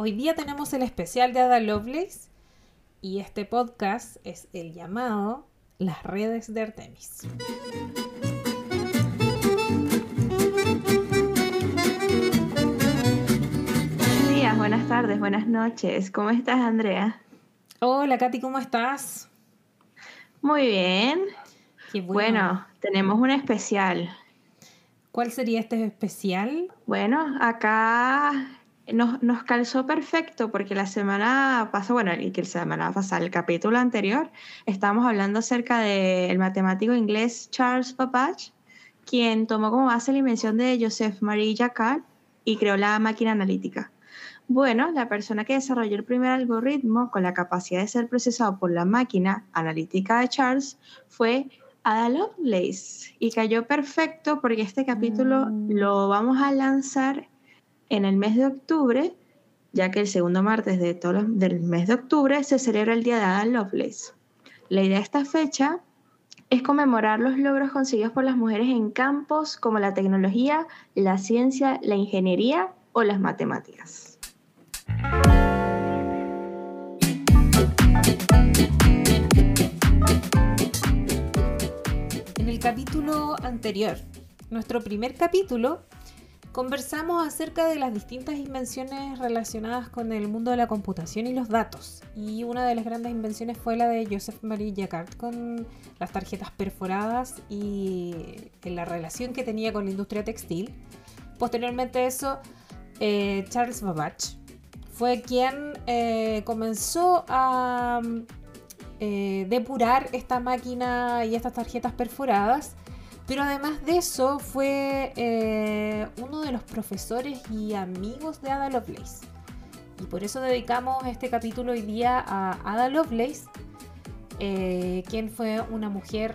Hoy día tenemos el especial de Ada Lovelace y este podcast es el llamado Las redes de Artemis. Buenos días, buenas tardes, buenas noches. ¿Cómo estás, Andrea? Hola, Katy, ¿cómo estás? Muy bien. Qué Bueno, tenemos un especial. ¿Cuál sería este especial? Bueno, acá nos, nos calzó perfecto porque la semana pasada, bueno, y que la semana pasada, el capítulo anterior, estábamos hablando acerca del matemático inglés Charles Babbage, quien tomó como base la invención de Joseph Marie Jacquard y creó la máquina analítica. Bueno, la persona que desarrolló el primer algoritmo con la capacidad de ser procesado por la máquina analítica de Charles fue Ada Lovelace y cayó perfecto porque este capítulo Mm. lo vamos a lanzar en el mes de octubre, ya que el segundo martes de todo los- del mes de octubre se celebra el Día de Ada Lovelace. La idea de esta fecha es conmemorar los logros conseguidos por las mujeres en campos como la tecnología, la ciencia, la ingeniería o las matemáticas. En el capítulo anterior, nuestro primer capítulo, conversamos acerca de las distintas invenciones relacionadas con el mundo de la computación y los datos. Y una de las grandes invenciones fue la de Joseph Marie Jacquard con las tarjetas perforadas y en la relación que tenía con la industria textil. Posteriormente a eso, eh, Charles Babbage fue quien eh, comenzó a eh, depurar esta máquina y estas tarjetas perforadas. Pero además de eso fue eh, uno de los profesores y amigos de Ada Lovelace. Y por eso dedicamos este capítulo hoy día a Ada Lovelace, eh, quien fue una mujer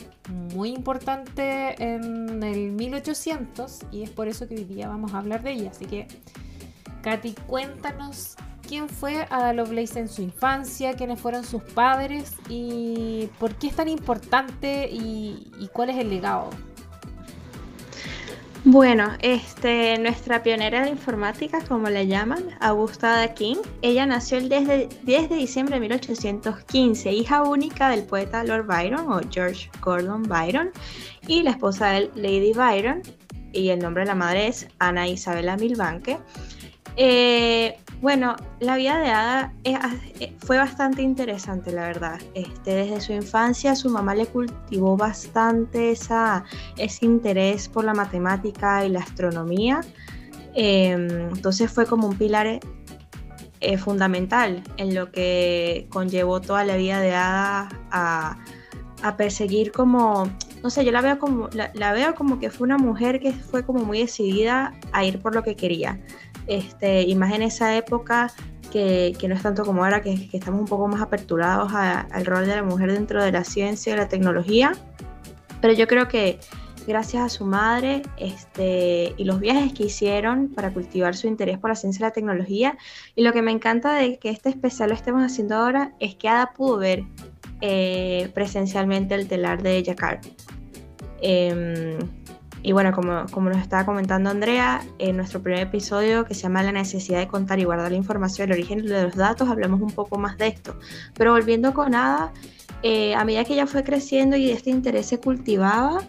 muy importante en el 1800 y es por eso que hoy día vamos a hablar de ella. Así que, Katy, cuéntanos quién fue Ada Lovelace en su infancia, quiénes fueron sus padres y por qué es tan importante y, y cuál es el legado. Bueno, este, nuestra pionera de informática, como la llaman, Augusta Ada King, ella nació el 10 de, 10 de diciembre de 1815, hija única del poeta Lord Byron o George Gordon Byron y la esposa de Lady Byron, y el nombre de la madre es Ana Isabella Milbanke. Eh, bueno, la vida de Ada eh, fue bastante interesante, la verdad. Este, desde su infancia su mamá le cultivó bastante esa, ese interés por la matemática y la astronomía. Eh, entonces fue como un pilar eh, fundamental en lo que conllevó toda la vida de Ada a, perseguir como, no sé, yo la veo como, la veo como que fue una mujer que fue como muy decidida a ir por lo que quería. Este, y más en esa época que, que no es tanto como ahora, que, que estamos un poco más aperturados a- al rol de la mujer dentro de la ciencia y la tecnología. Pero yo creo que gracias a su madre este, y los viajes que hicieron para cultivar su interés por la ciencia y la tecnología, y lo que me encanta de que este especial lo estemos haciendo ahora es que Ada pudo ver eh, presencialmente el telar de Jacquard. Em, y bueno, como, como nos estaba comentando Andrea, en nuestro primer episodio que se llama La necesidad de contar y guardar la información, el origen de los datos, hablamos un poco más de esto. Pero volviendo con Ada, eh, a medida que ella fue creciendo y este interés se cultivaba,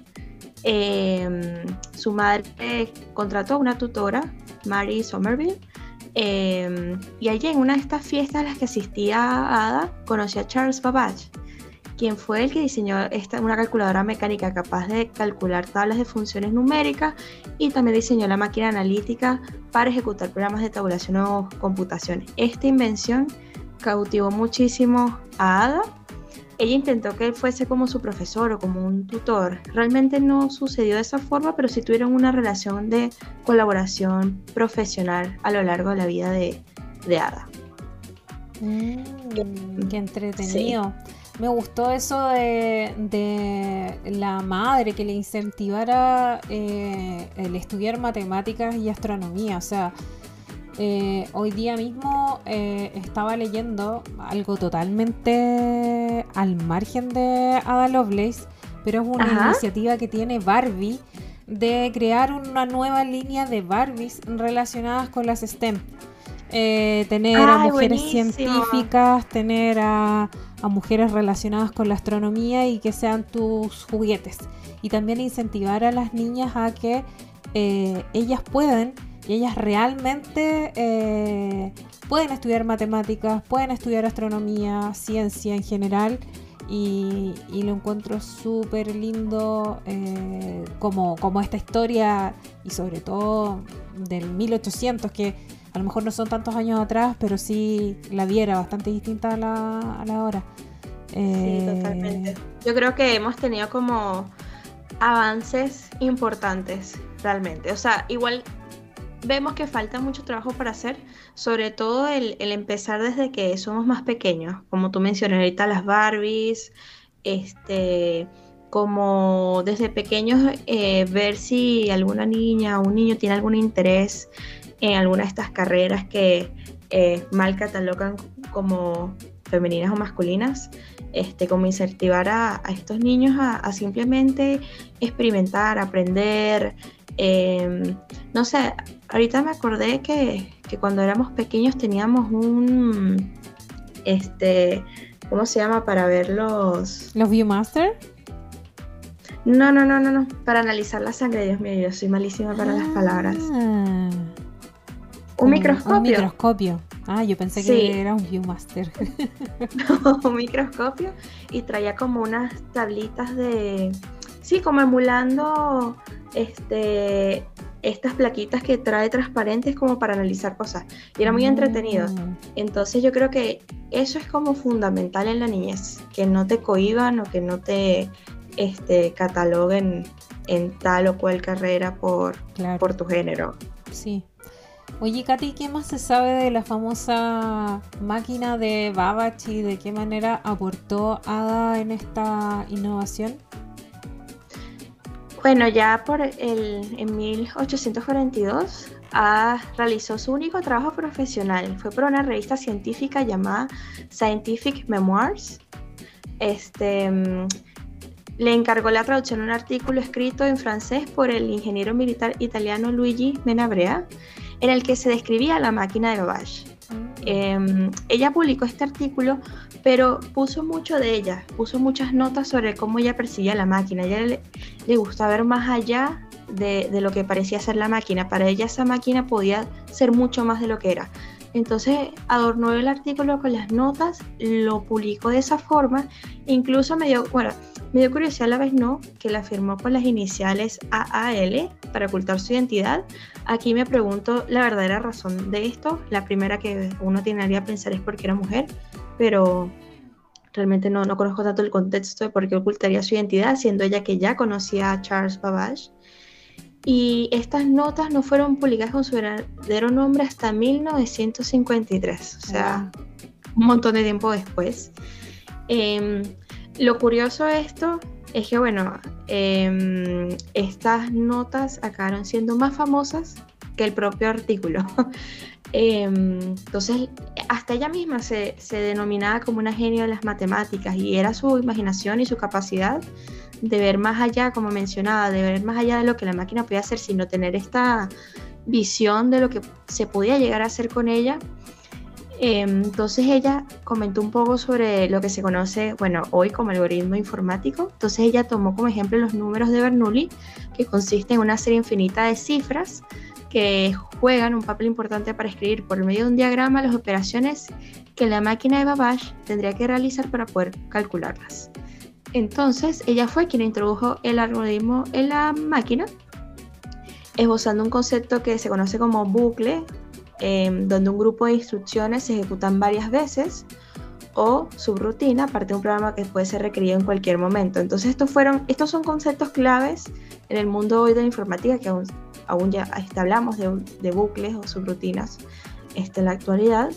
eh, su madre contrató a una tutora, Mary Somerville, eh, y allí en una de estas fiestas a las que asistía Ada, conoció a Charles Babbage, quien fue el que diseñó esta, una calculadora mecánica capaz de calcular tablas de funciones numéricas y también diseñó la máquina analítica para ejecutar programas de tabulación o computación. Esta invención cautivó muchísimo a Ada. Ella intentó que él fuese como su profesor o como un tutor. Realmente no sucedió de esa forma, pero sí tuvieron una relación de colaboración profesional a lo largo de la vida de, de Ada. Mm, qué entretenido. Me gustó eso de, de la madre que le incentivara eh, el estudiar matemáticas y astronomía. O sea, eh, hoy día mismo eh, estaba leyendo algo totalmente al margen de Ada Lovelace, pero es una Ajá. iniciativa que tiene Barbie de crear una nueva línea de Barbies relacionadas con las STEM. tener a mujeres científicas, tener a, mujeres relacionadas con la astronomía y que sean tus juguetes. Y también incentivar a las niñas a que eh, ellas pueden y ellas realmente eh, pueden estudiar matemáticas, pueden estudiar astronomía, ciencia en general. Y, lo encuentro súper lindo como, como esta historia y sobre todo del 1800 que a lo mejor no son tantos años atrás, pero sí la viera bastante distinta a la, a la hora. Sí, eh, totalmente. Yo creo que hemos tenido como avances importantes realmente. O sea, igual vemos que falta mucho trabajo para hacer, sobre todo el, empezar desde que somos más pequeños, como tú mencionas ahorita las Barbies, este, como desde pequeños eh, ver si alguna niña o un niño tiene algún interés en alguna de estas carreras que eh, mal catalogan como femeninas o masculinas, este, como incentivar a, estos niños a, simplemente experimentar, aprender. Em, no sé, ahorita me acordé que, cuando éramos pequeños teníamos un, este, ¿cómo se llama? Para ver los... ¿Los Viewmaster? No, no, no, no, no, para analizar la sangre, Dios mío, yo soy malísima para las palabras. Un microscopio. Un microscopio. Ah, yo pensé que era un Viewmaster. un microscopio y traía como unas tablitas de. Sí, como emulando este estas plaquitas que trae transparentes como para analizar cosas. Y era muy entretenido. Mm. Entonces yo creo que eso es como fundamental en la niñez, que no te cohiban o que no te este, cataloguen en tal o cual carrera por, por tu género. Sí, Oye, Katy, ¿qué más se sabe de la famosa máquina de Babbage de qué manera aportó Ada en esta innovación? Bueno, ya por el, en 1842 Ada realizó su único trabajo profesional. Fue por una revista científica llamada Scientific Memoirs. Este, mm, le encargó la traducción de un artículo escrito en francés por el ingeniero militar italiano Luigi Menabrea en el que se describía la máquina de Babbage. Mm. Em, ella publicó este artículo, pero puso mucho de ella, puso muchas notas sobre cómo ella percibía la máquina. A ella le, le gusta ver más allá de, de, lo que parecía ser la máquina. Para ella esa máquina podía ser mucho más de lo que era. Entonces adornó el artículo con las notas, lo publicó de esa forma, incluso me dio, bueno, me dio curiosidad a la vez no, que la firmó con las iniciales AAL para ocultar su identidad. Aquí me pregunto la verdadera razón de esto. La primera que uno tendría a pensar es porque era mujer, pero realmente no, no conozco tanto el contexto de por qué ocultaría su identidad, siendo ella que ya conocía a Charles Babbage. Y estas notas no fueron publicadas con su verdadero nombre hasta 1953, o sea, un montón de tiempo después. Em, lo curioso de esto es que, bueno, em, estas notas acabaron siendo más famosas que el propio artículo. Em, entonces, hasta ella misma se, se, denominaba como una genio de las matemáticas y era su imaginación y su capacidad de ver más allá, como mencionaba, de ver más allá de lo que la máquina podía hacer, sino tener esta visión de lo que se podía llegar a hacer con ella Em, entonces ella comentó un poco sobre lo que se conoce, bueno, hoy como algoritmo informático. Entonces ella tomó como ejemplo los números de Bernoulli, que consisten en una serie infinita de cifras que juegan un papel importante para escribir por medio de un diagrama las operaciones que la máquina de Babbage tendría que realizar para poder calcularlas. Entonces ella fue quien introdujo el algoritmo en la máquina, esbozando un concepto que se conoce como bucle Em, donde un grupo de instrucciones se ejecutan varias veces o subrutina, parte de un programa que puede ser requerido en cualquier momento. Entonces estos, fueron, estos son conceptos claves en el mundo hoy de la informática que aún, aún ya hablamos de, de, bucles o subrutinas este, en la actualidad.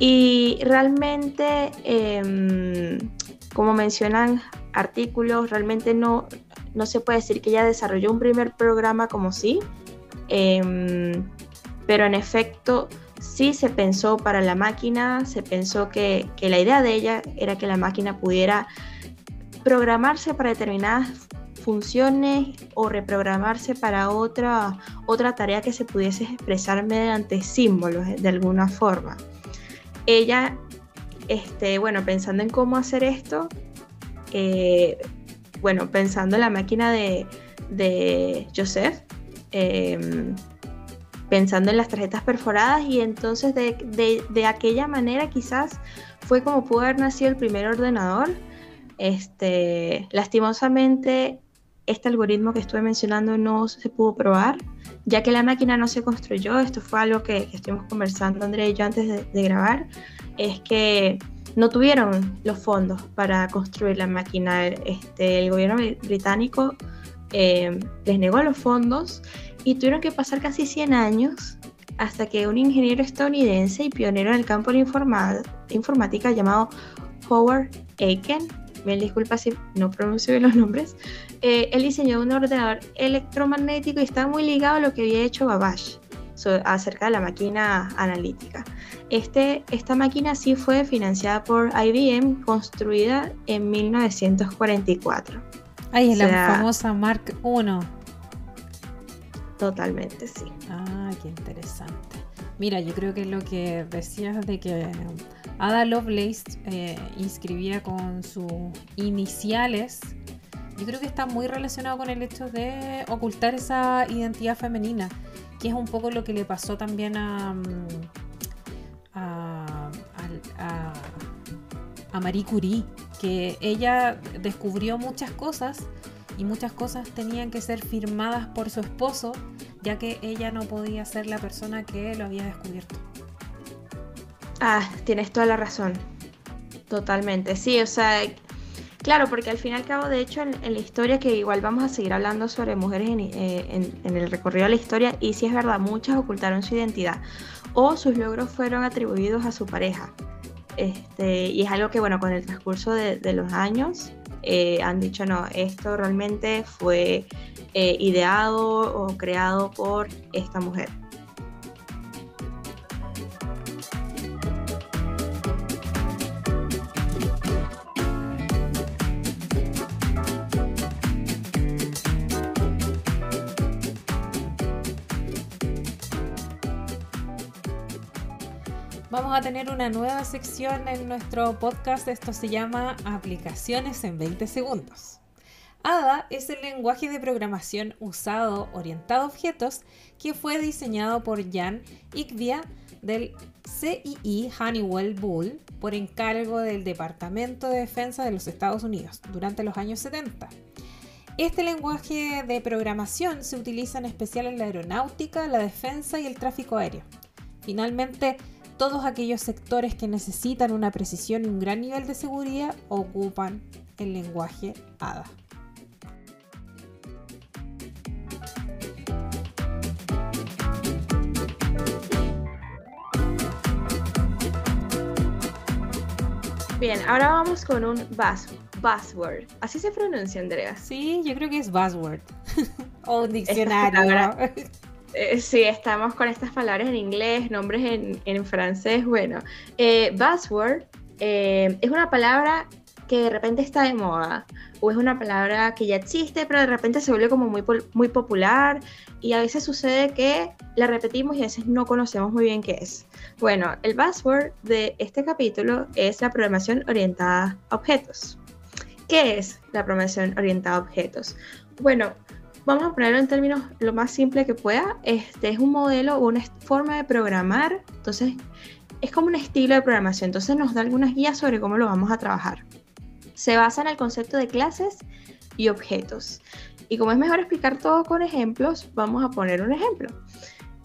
Y realmente, em, como mencionan artículos, realmente no, no se puede decir que ella desarrolló un primer programa como sí. Em, pero en efecto sí se pensó para la máquina, se pensó que, la idea de ella era que la máquina pudiera programarse para determinadas funciones o reprogramarse para otra, otra tarea que se pudiese expresar mediante símbolos de alguna forma. Ella, este, bueno, pensando en cómo hacer esto, eh, bueno, pensando en la máquina de, Joseph, em, pensando en las tarjetas perforadas y entonces de, de, aquella manera quizás fue como pudo haber nacido el primer ordenador. Este, lastimosamente, este algoritmo que estuve mencionando no se pudo probar, ya que la máquina no se construyó. Esto fue algo que, estuvimos conversando André y yo antes de, grabar. Es que no tuvieron los fondos para construir la máquina. Este, el gobierno británico eh, les negó los fondos y tuvieron que pasar casi 100 años hasta que un ingeniero estadounidense y pionero en el campo de la informática llamado Howard Aiken, me disculpa si no pronuncio bien los nombres, eh, él diseñó un ordenador electromagnético y está muy ligado a lo que había hecho Babbage acerca de la máquina analítica. Este, esta máquina sí fue financiada por IBM, construida en 1944. Ahí es la famosa Mark I. Totalmente, sí. Ah, qué interesante. Mira, yo creo que lo que decías de que Ada Lovelace eh, inscribía con sus iniciales, yo creo que está muy relacionado con el hecho de ocultar esa identidad femenina, que es un poco lo que le pasó también a, mm, a, a Marie Curie, que ella descubrió muchas cosas y muchas cosas tenían que ser firmadas por su esposo, ya que ella no podía ser la persona que lo había descubierto. Ah, tienes toda la razón. Totalmente, sí, o sea, claro, porque al fin y al cabo, de hecho, en, la historia, que igual vamos a seguir hablando sobre mujeres eh, en, el recorrido de la historia, y si es verdad, muchas ocultaron su identidad o sus logros fueron atribuidos a su pareja. Este, y es algo que, bueno, con el transcurso de los años, eh, han dicho no, esto realmente fue eh, ideado o creado por esta mujer. Vamos a tener una nueva sección en nuestro podcast. Esto se llama Aplicaciones en 20 segundos. ADA es el lenguaje de programación usado orientado a objetos que fue diseñado por Jan Ikvia del CII Honeywell Bull por encargo del Departamento de Defensa de los Estados Unidos durante los años 70. Este lenguaje de programación se utiliza en especial en la aeronáutica, la defensa y el tráfico aéreo. Finalmente, todos aquellos sectores que necesitan una precisión y un gran nivel de seguridad ocupan el lenguaje ADA. Bien, ahora vamos con un buzzword. ¿Así se pronuncia, Andrea? Sí, yo creo que es buzzword. o un diccionario. Eh, sí, estamos con estas palabras en inglés, nombres en, francés. Bueno, eh, buzzword eh, es una palabra que de repente está de moda o es una palabra que ya existe, pero de repente se vuelve como muy, muy popular y a veces sucede que la repetimos y a veces no conocemos muy bien qué es. Bueno, el buzzword de este capítulo es la programación orientada a objetos. ¿Qué es la programación orientada a objetos? Bueno, vamos a ponerlo en términos lo más simple que pueda. Este es un modelo o una forma de programar. Entonces, es como un estilo de programación. Entonces, nos da algunas guías sobre cómo lo vamos a trabajar. Se basa en el concepto de clases y objetos. Y como es mejor explicar todo con ejemplos, vamos a poner un ejemplo.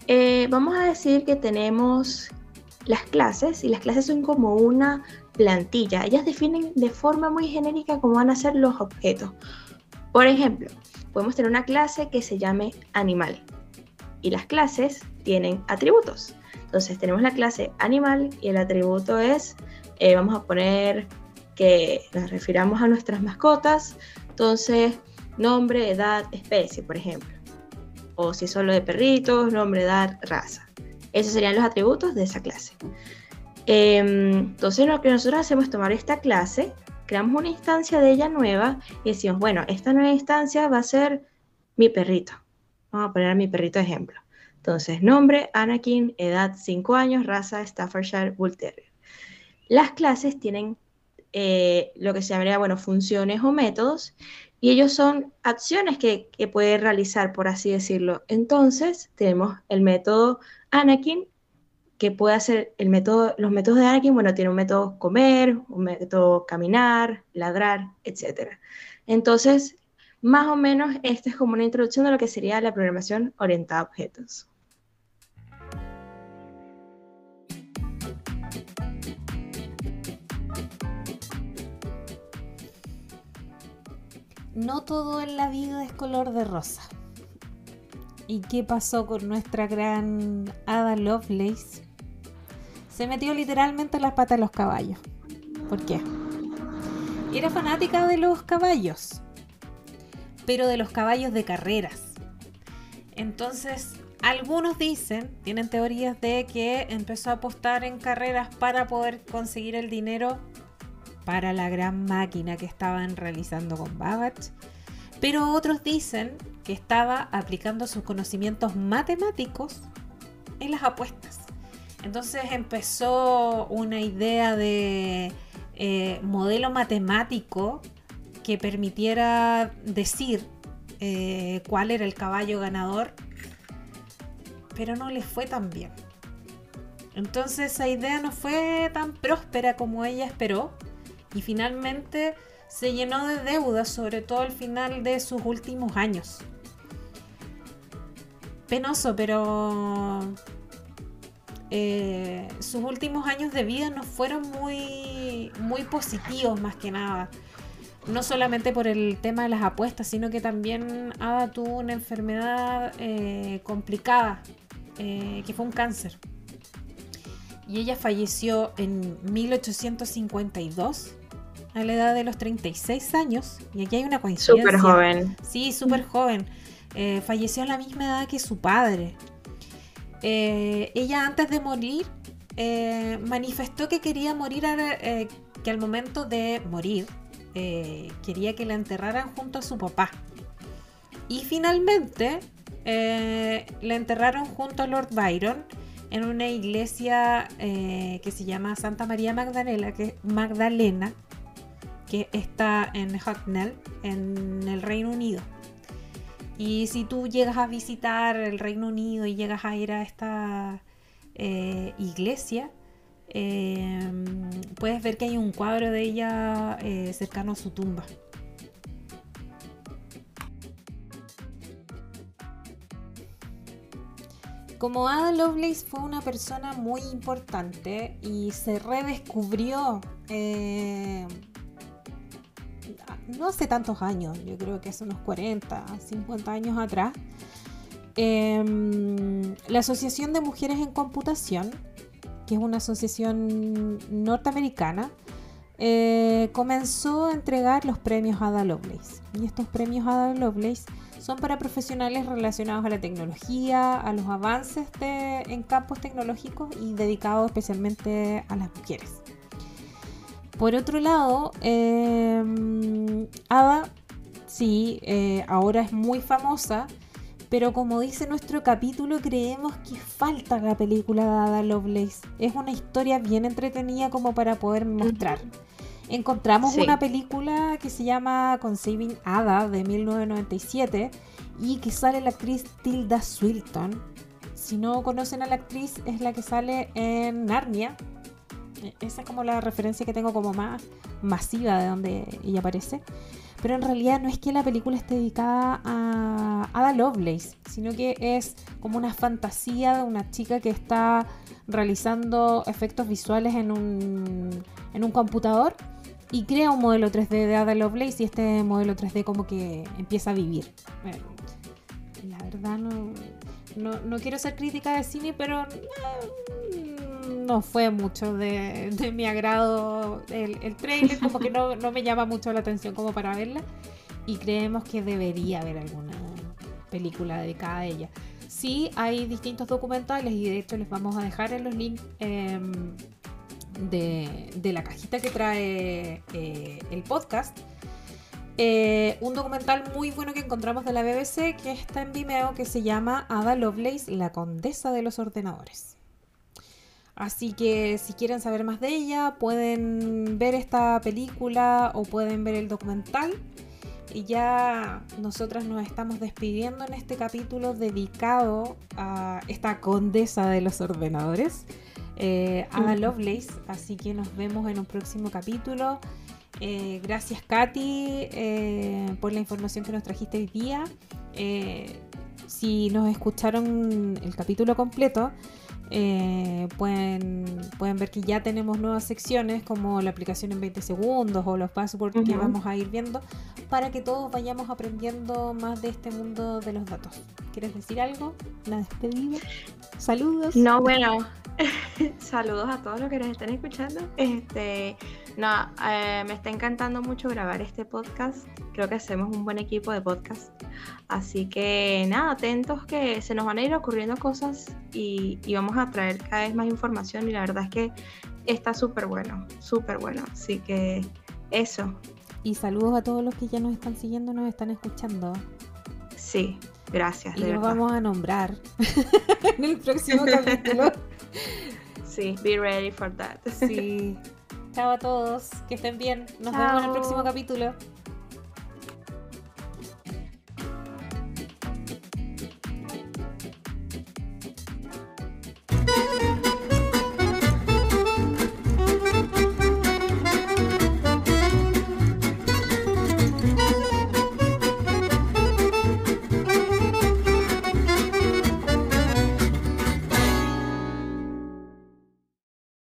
Eh, vamos a decir que tenemos las clases y las clases son como una plantilla. Ellas definen de forma muy genérica cómo van a ser los objetos. Por ejemplo, podemos tener una clase que se llame animal. Y las clases tienen atributos. Entonces tenemos la clase animal y el atributo es, eh, vamos a poner que nos refiramos a nuestras mascotas. Entonces, nombre, edad, especie, por ejemplo. O si solo de perritos, nombre, edad, raza. Esos serían los atributos de esa clase. Em, entonces lo que nosotros hacemos es tomar esta clase, creamos una instancia de ella nueva y decimos, bueno, esta nueva instancia va a ser mi perrito. Vamos a poner a mi perrito de ejemplo. Entonces, nombre, Anakin, edad 5 años, raza Staffordshire Bull Terrier. Las clases tienen eh, lo que se llamaría, bueno, funciones o métodos, y ellos son acciones que, que puede realizar, por así decirlo. Entonces, tenemos el método Anakin, que puede hacer el método, los métodos de Anakin, bueno, tiene un método comer, un método caminar, ladrar, etc. Entonces, más o menos, esta es como una introducción de lo que sería la programación orientada a objetos. No todo en la vida es color de rosa. ¿Y qué pasó con nuestra gran Ada Lovelace? Se metió literalmente en las patas de los caballos. ¿Por qué? Era fanática de los caballos, pero de los caballos de carreras. Entonces, algunos dicen, tienen teorías de que empezó a apostar en carreras para poder conseguir el dinero para la gran máquina que estaban realizando con Babbage. Pero otros dicen que estaba aplicando sus conocimientos matemáticos en las apuestas. Entonces empezó una idea de eh, modelo matemático que permitiera decir eh, cuál era el caballo ganador, pero no le fue tan bien. Entonces esa idea no fue tan próspera como ella esperó y finalmente se llenó de deudas, sobre todo al final de sus últimos años. Penoso, pero eh, sus últimos años de vida no fueron muy, muy positivos más que nada. No solamente por el tema de las apuestas, sino que también Ada tuvo una enfermedad eh, complicada, eh, que fue un cáncer. Y ella falleció en 1852 a la edad de los 36 años. Y aquí hay una coincidencia. Súper joven. Sí, súper joven. Eh, falleció a la misma edad que su padre. Eh, ella antes de morir eh, manifestó que quería morir, que al momento de morir quería que la enterraran junto a su papá. Y finalmente la enterraron junto a Lord Byron en una iglesia que se llama Santa María Magdalena, que, Magdalena, que está en Hucknall, en el Reino Unido. Y si tú llegas a visitar el Reino Unido y llegas a ir a esta eh, iglesia, eh, puedes ver que hay un cuadro de ella eh, cercano a su tumba. Como Ada Lovelace fue una persona muy importante y se redescubrió no hace tantos años, yo creo que hace unos 40, 50 años atrás, em, la Asociación de Mujeres en Computación, que es una asociación norteamericana, eh, comenzó a entregar los premios Ada Lovelace. Y estos premios Ada Lovelace son para profesionales relacionados a la tecnología, a los avances en campos tecnológicos y dedicados especialmente a las mujeres. Por otro lado, eh, Ada, sí, eh, ahora es muy famosa, pero como dice nuestro capítulo, creemos que falta la película de Ada Lovelace. Es una historia bien entretenida como para poder mostrar. Encontramos una película que se llama Conceiving Ada de 1997 y que sale la actriz Tilda Swilton. Si no conocen a la actriz, es la que sale en Narnia, esa es como la referencia que tengo como más masiva de donde ella aparece. Pero en realidad no es que la película esté dedicada a Ada Lovelace, sino que es como una fantasía de una chica que está realizando efectos visuales en un, en un computador y crea un modelo 3D de Ada Lovelace y este modelo 3D como que empieza a vivir. la verdad no, no, no quiero ser crítica de cine, pero eh, no fue mucho de, mi agrado el, trailer, como que no, me llama mucho la atención como para verla. Y creemos que debería haber alguna película dedicada a ella. Sí, hay distintos documentales y de hecho les vamos a dejar en los links em, de, la cajita que trae eh, el podcast. Eh, un documental muy bueno que encontramos de la BBC que está en Vimeo que se llama Ada Lovelace, la condesa de los ordenadores. Así que si quieren saber más de ella, pueden ver esta película o pueden ver el documental. Y ya nosotras nos estamos despidiendo en este capítulo dedicado a esta condesa de los ordenadores, eh, Ada Lovelace. Así que nos vemos en un próximo capítulo. Eh, gracias Katy eh, por la información que nos trajiste hoy día. Eh, si nos escucharon el capítulo completo, pueden, pueden ver que ya tenemos nuevas secciones como la aplicación en 20 segundos o los passwords que vamos a ir viendo para que todos vayamos aprendiendo más de este mundo de los datos. ¿Quieres decir algo? ¿La despedida? Saludos. No, bueno, saludos a todos los que nos están escuchando. Este, no, eh, me está encantando mucho grabar este podcast. Creo que hacemos un buen equipo de podcast. Así que nada, atentos que se nos van a ir ocurriendo cosas y, vamos a traer cada vez más información y la verdad es que está súper bueno, súper bueno. Así que eso. Y saludos a todos los que ya nos están siguiendo, nos están escuchando. Sí, gracias. Y los vamos a nombrar en el próximo capítulo. Sí, be ready for that. Sí. Chao a todos, que estén bien. Nos vemos en el próximo capítulo.